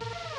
you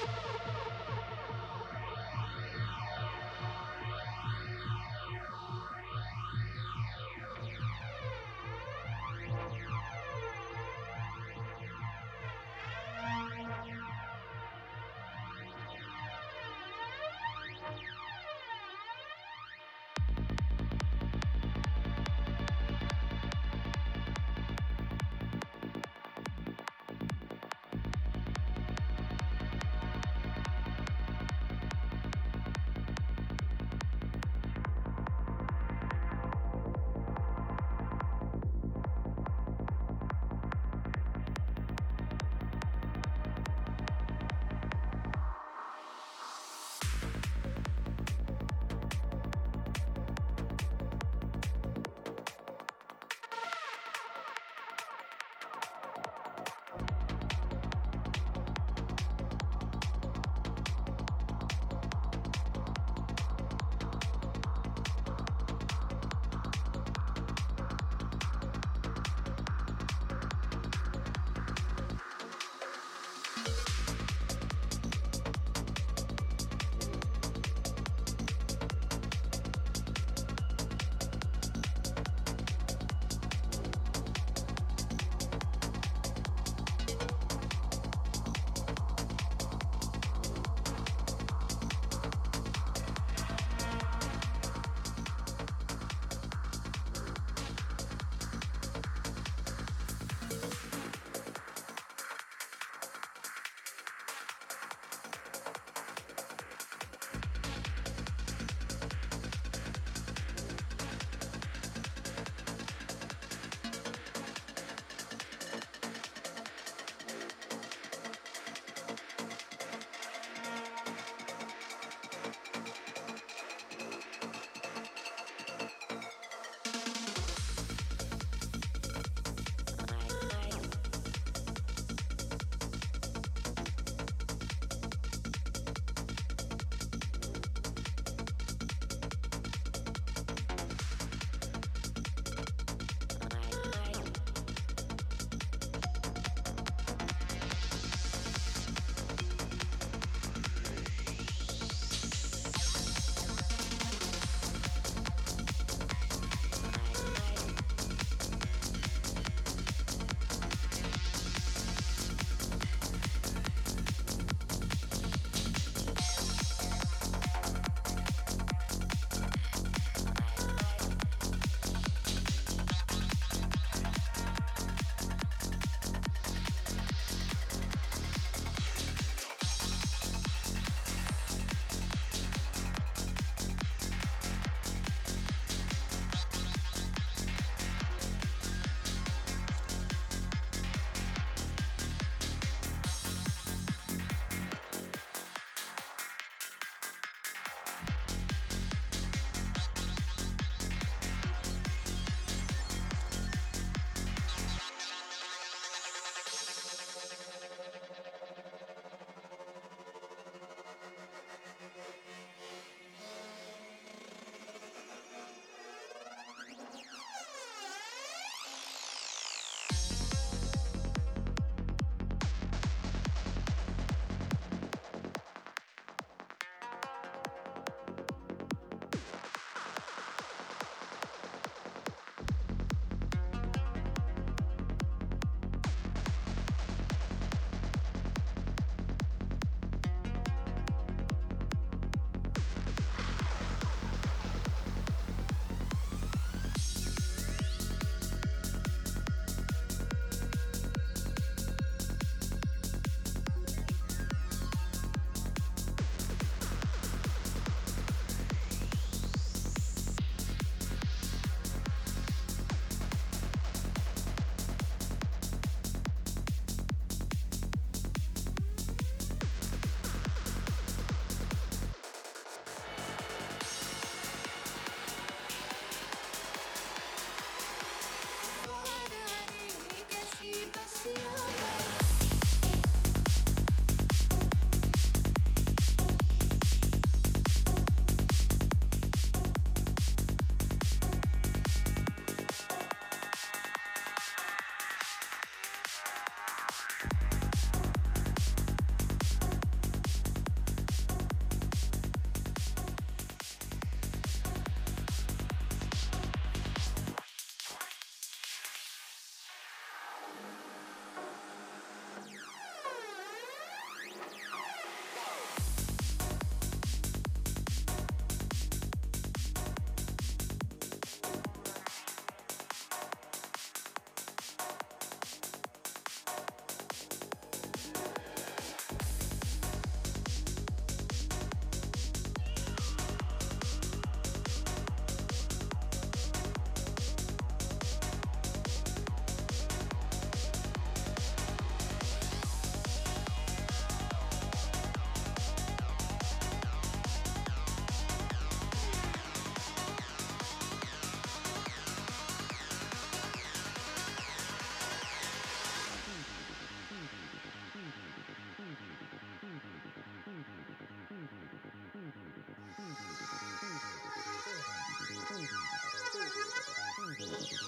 Thank you.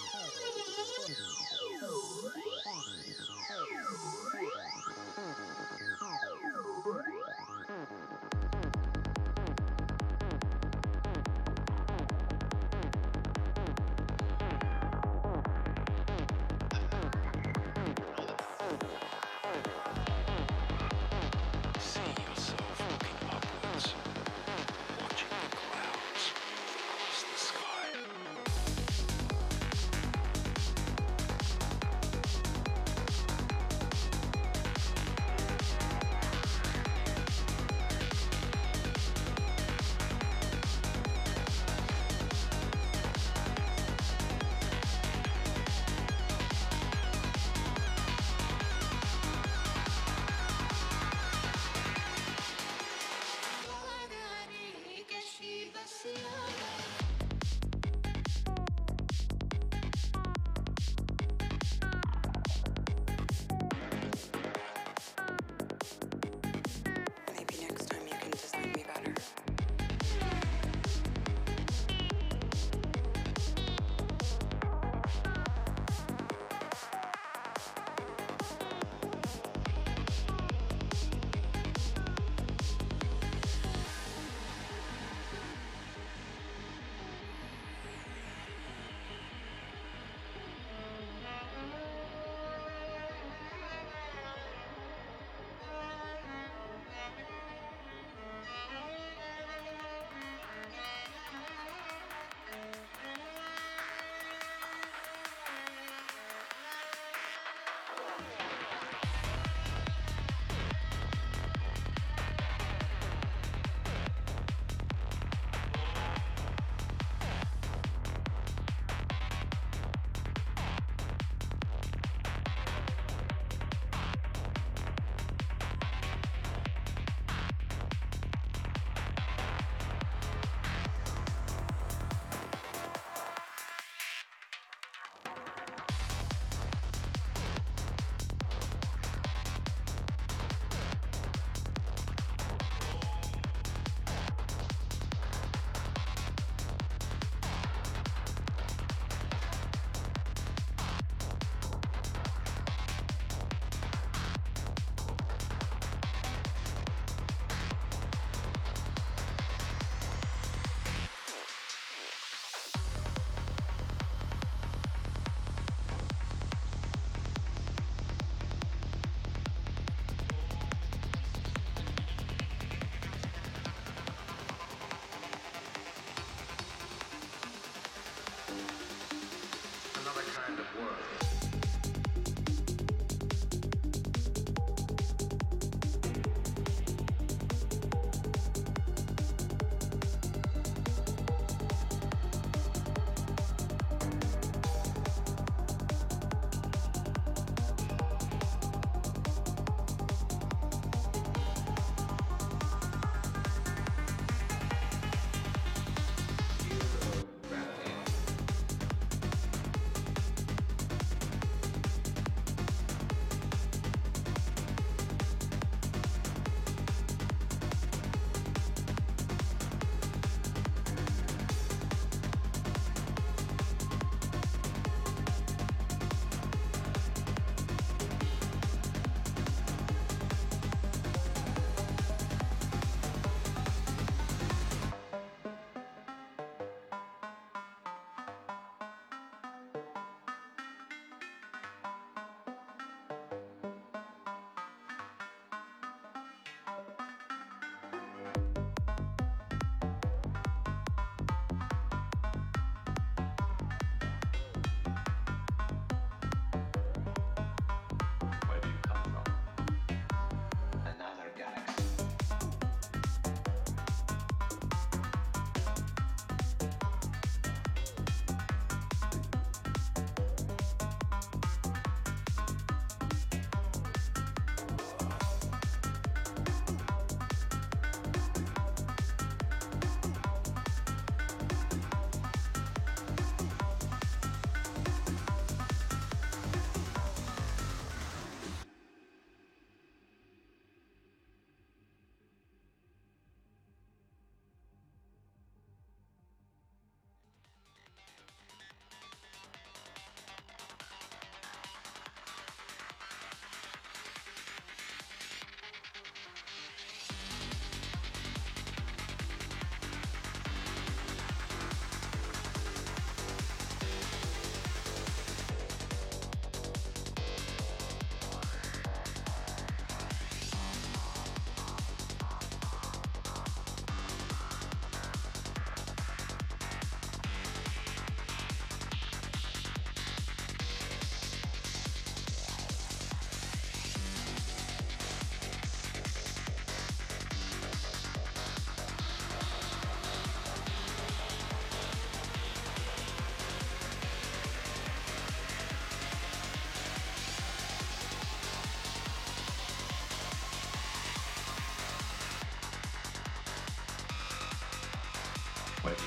Another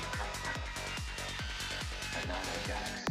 galaxy.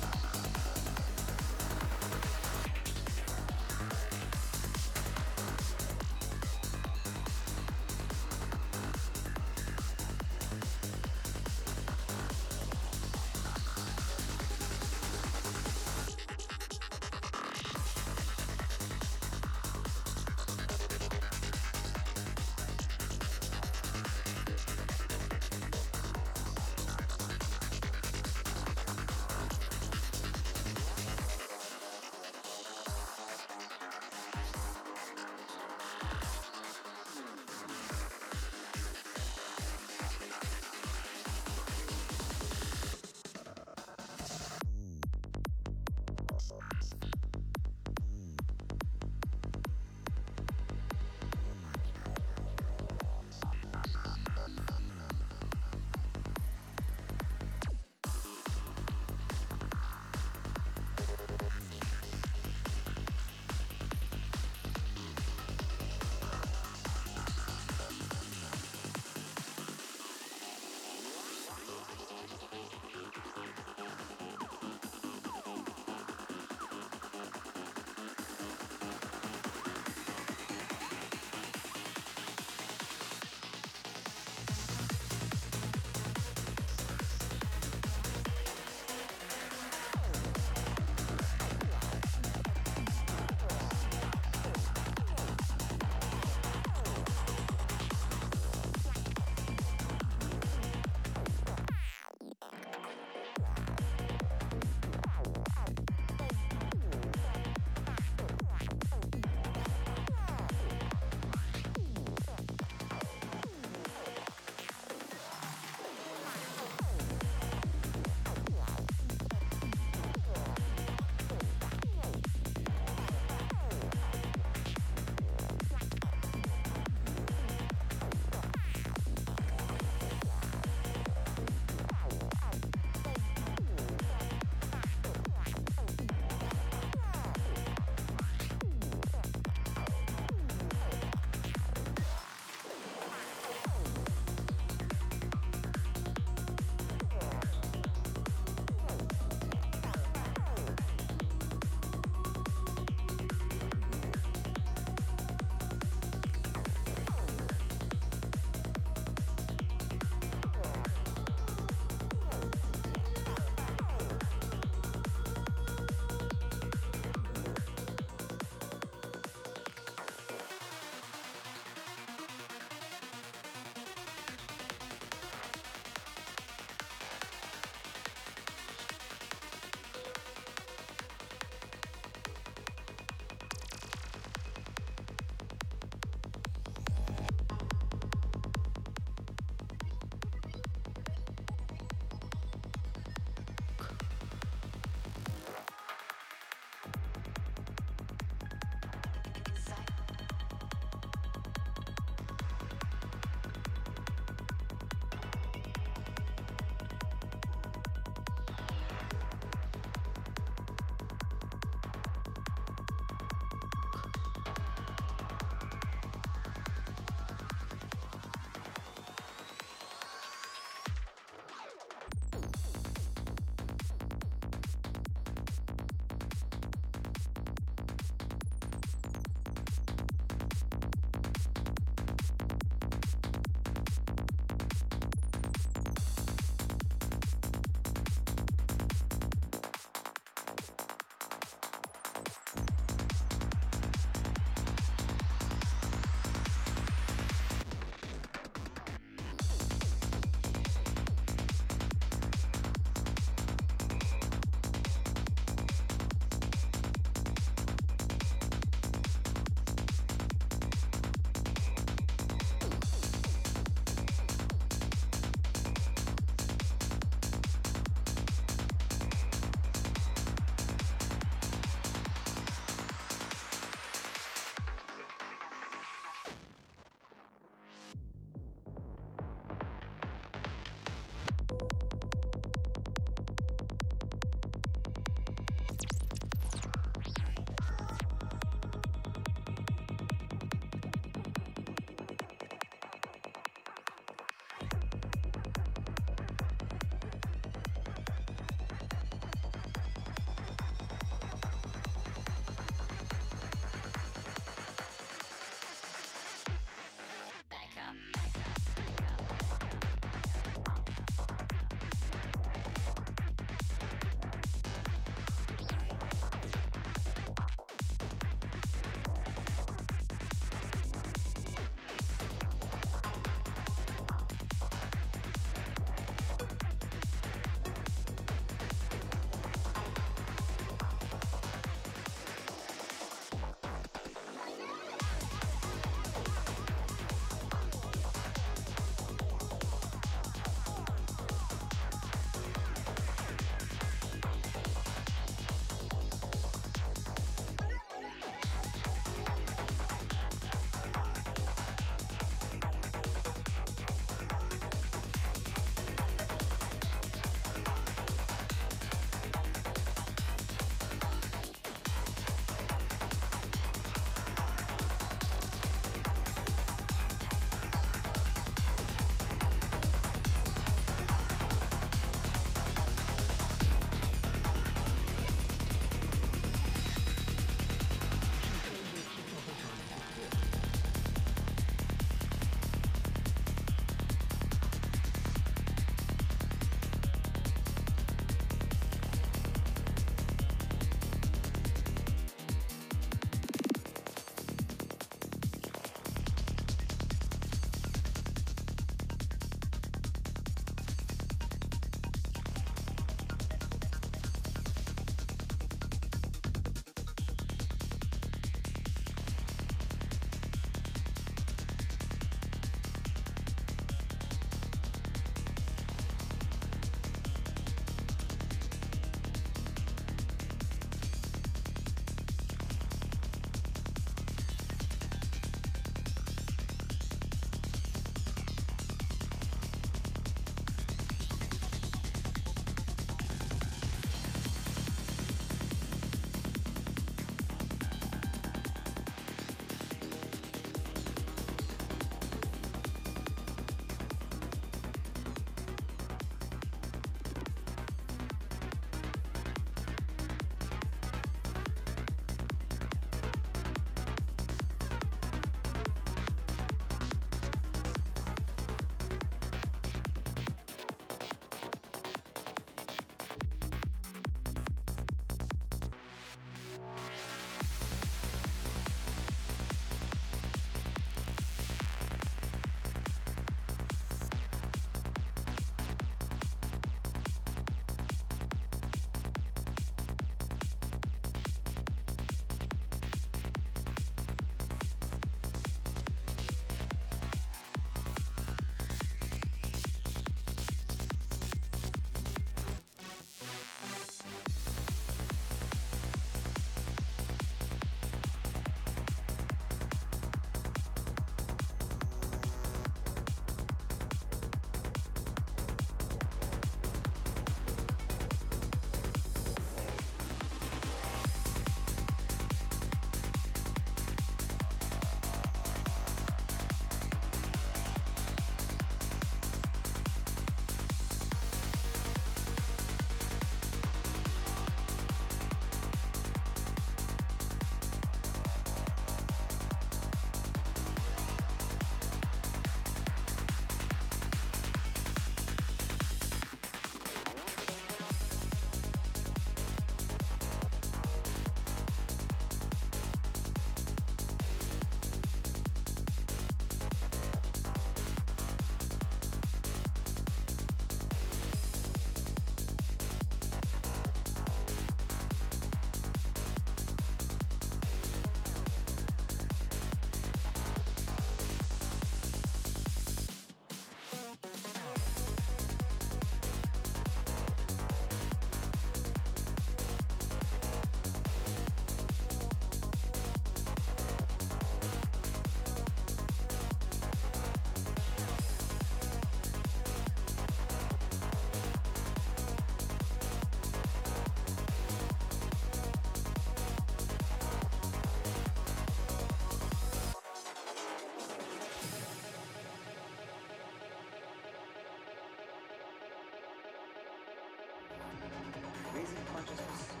raising consciousness.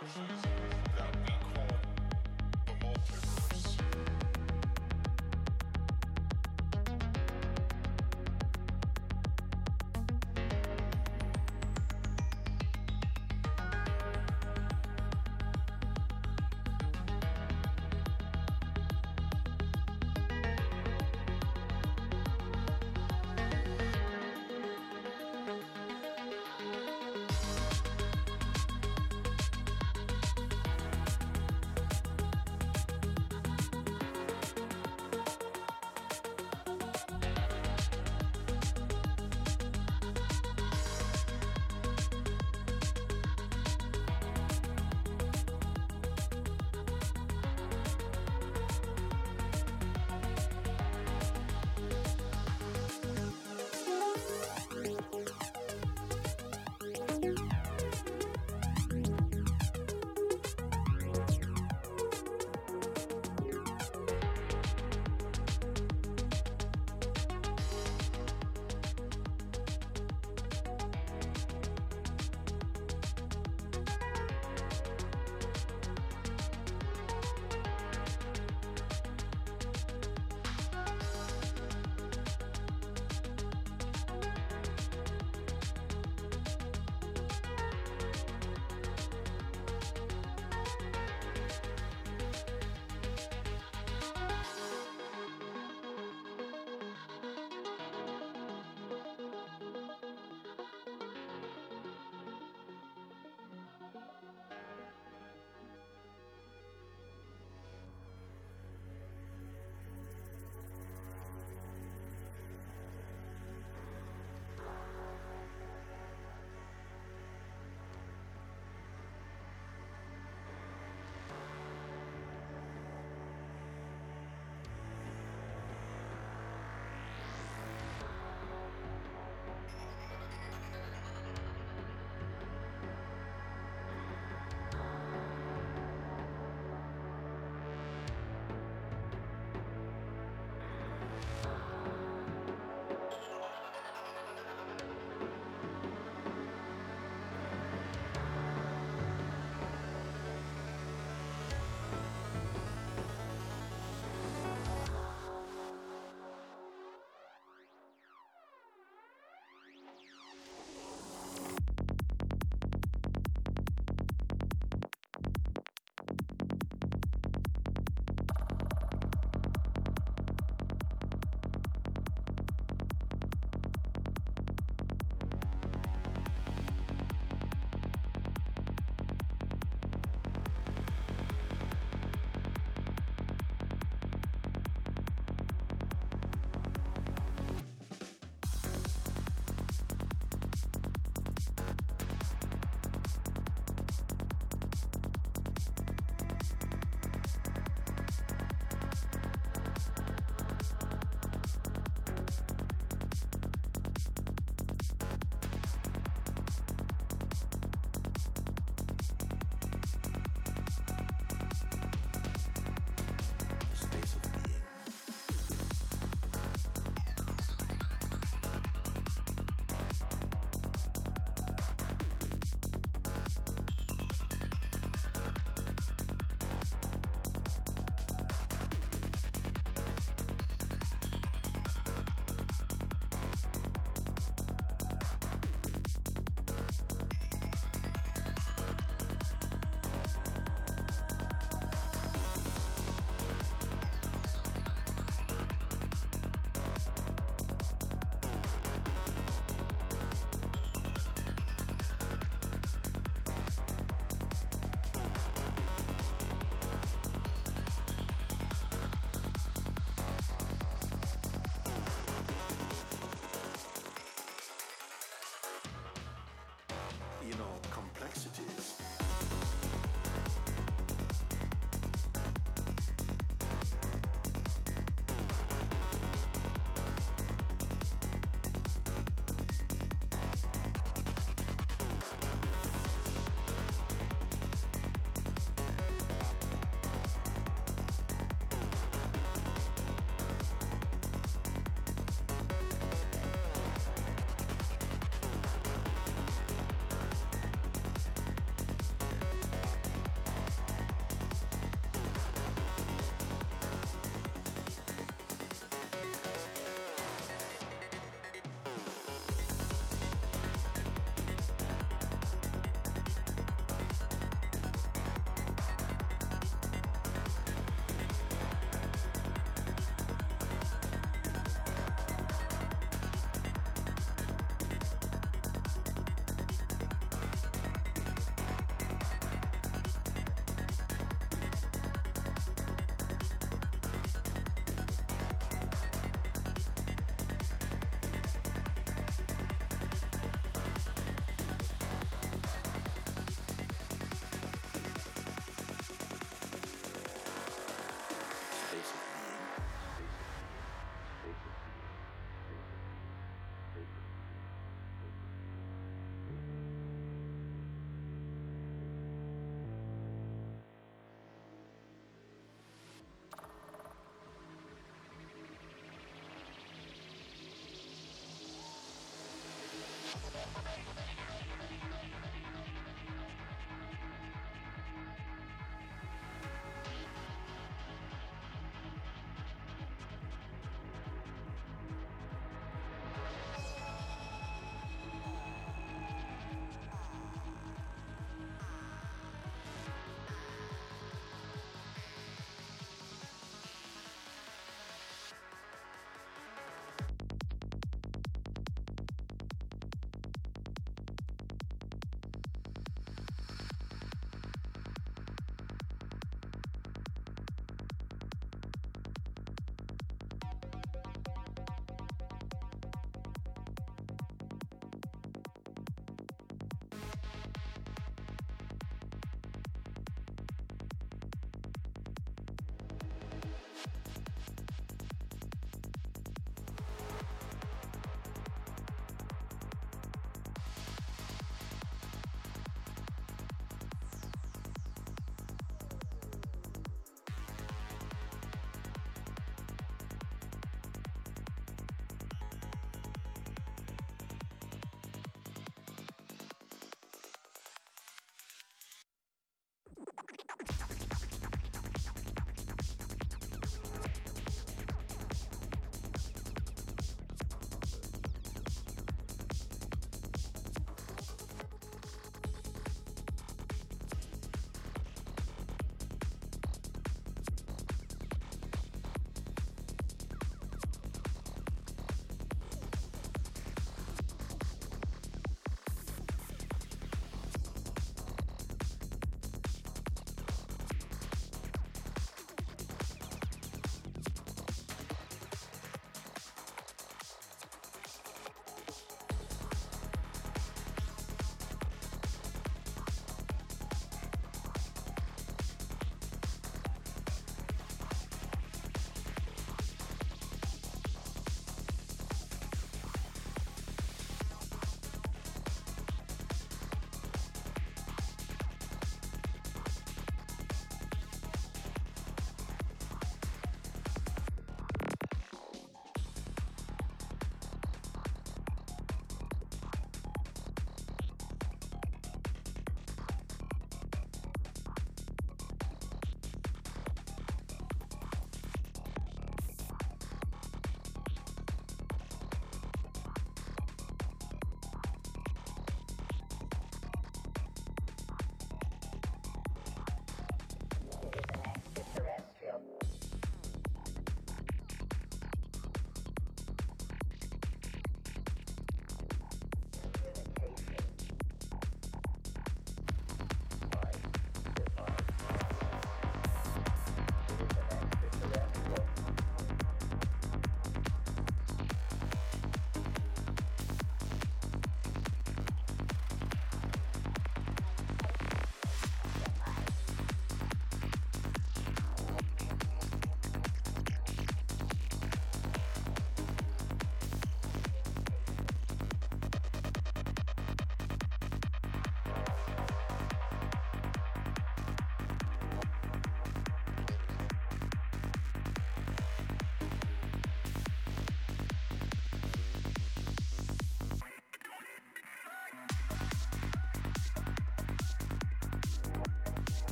That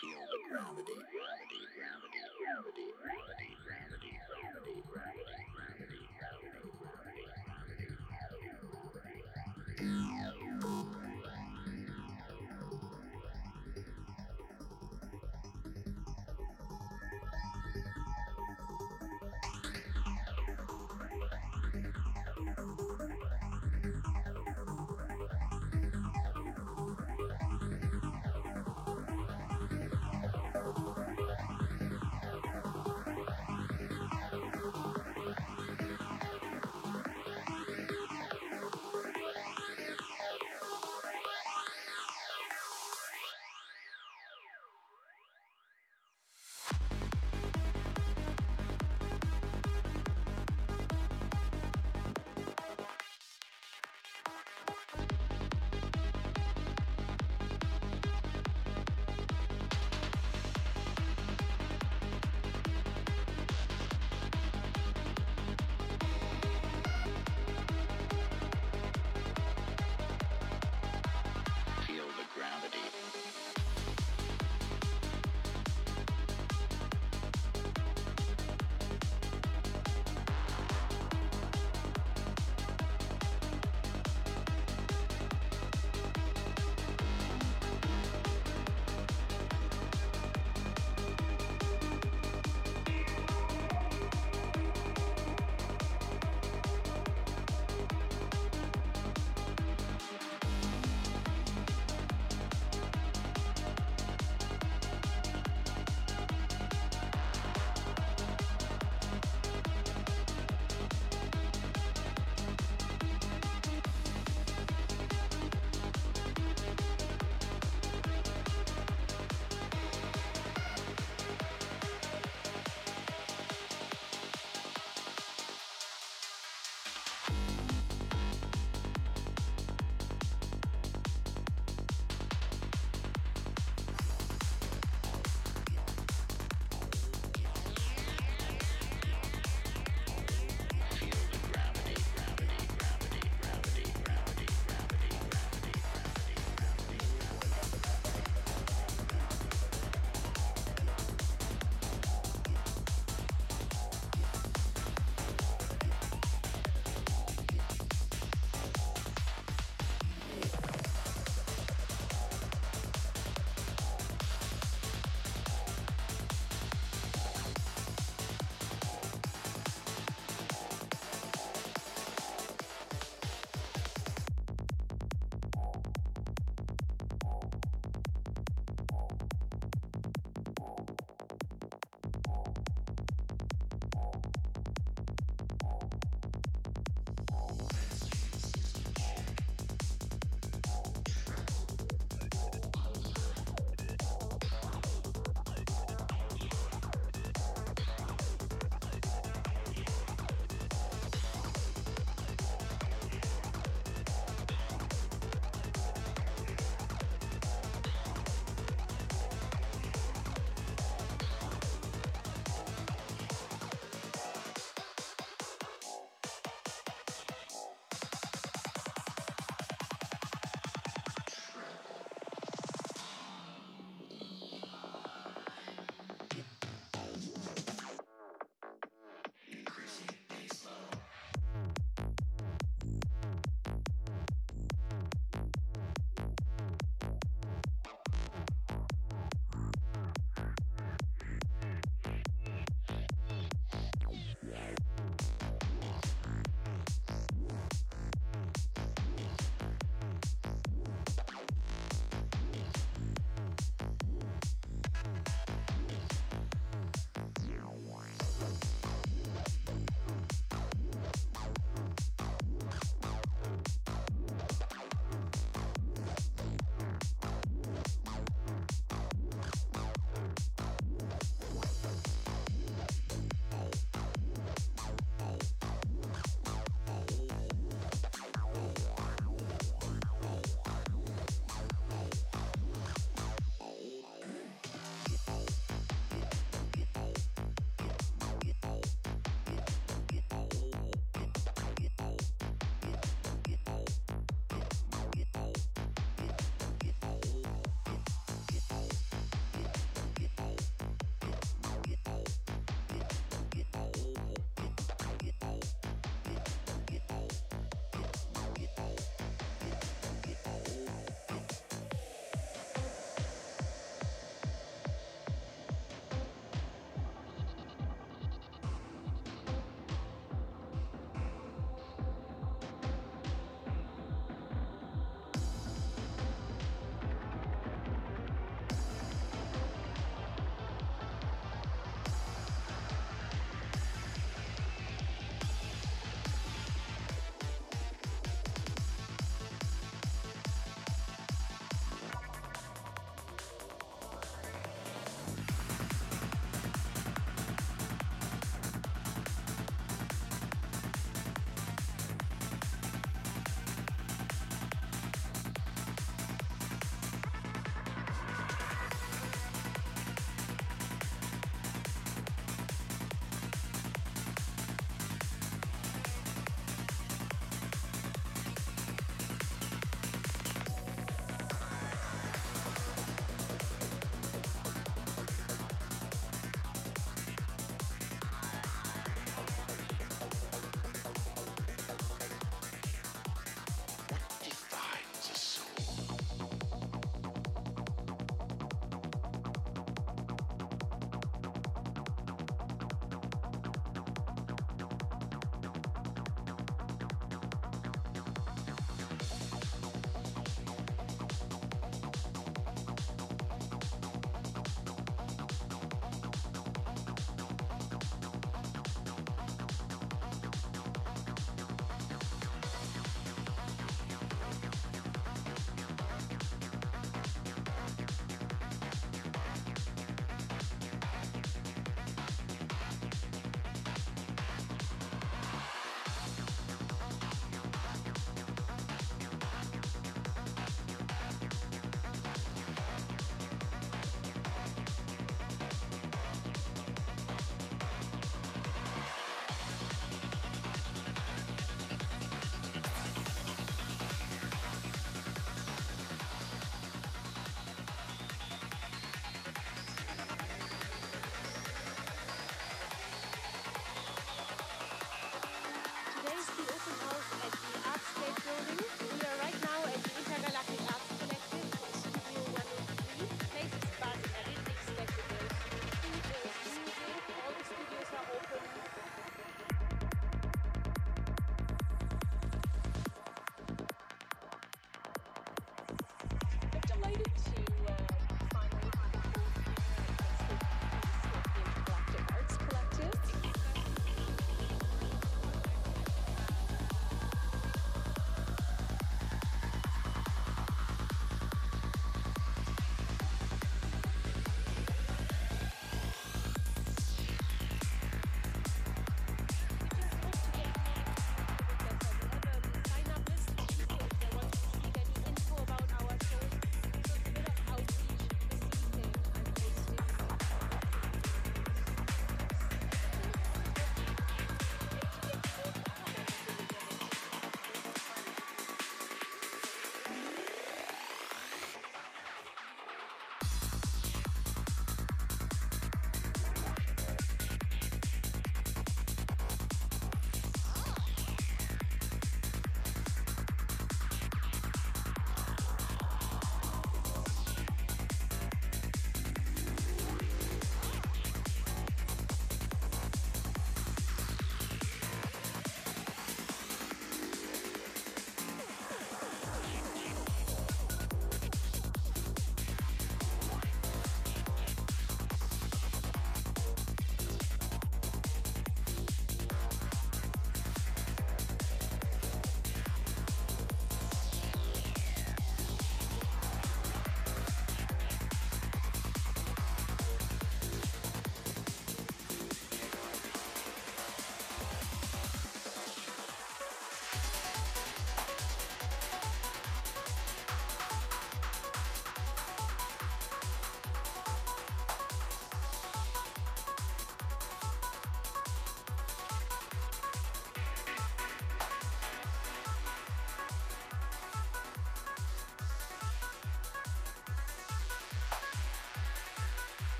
feel the gravity, gravity, gravity, gravity, gravity, gravity, gravity, gravity, gravity.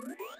What?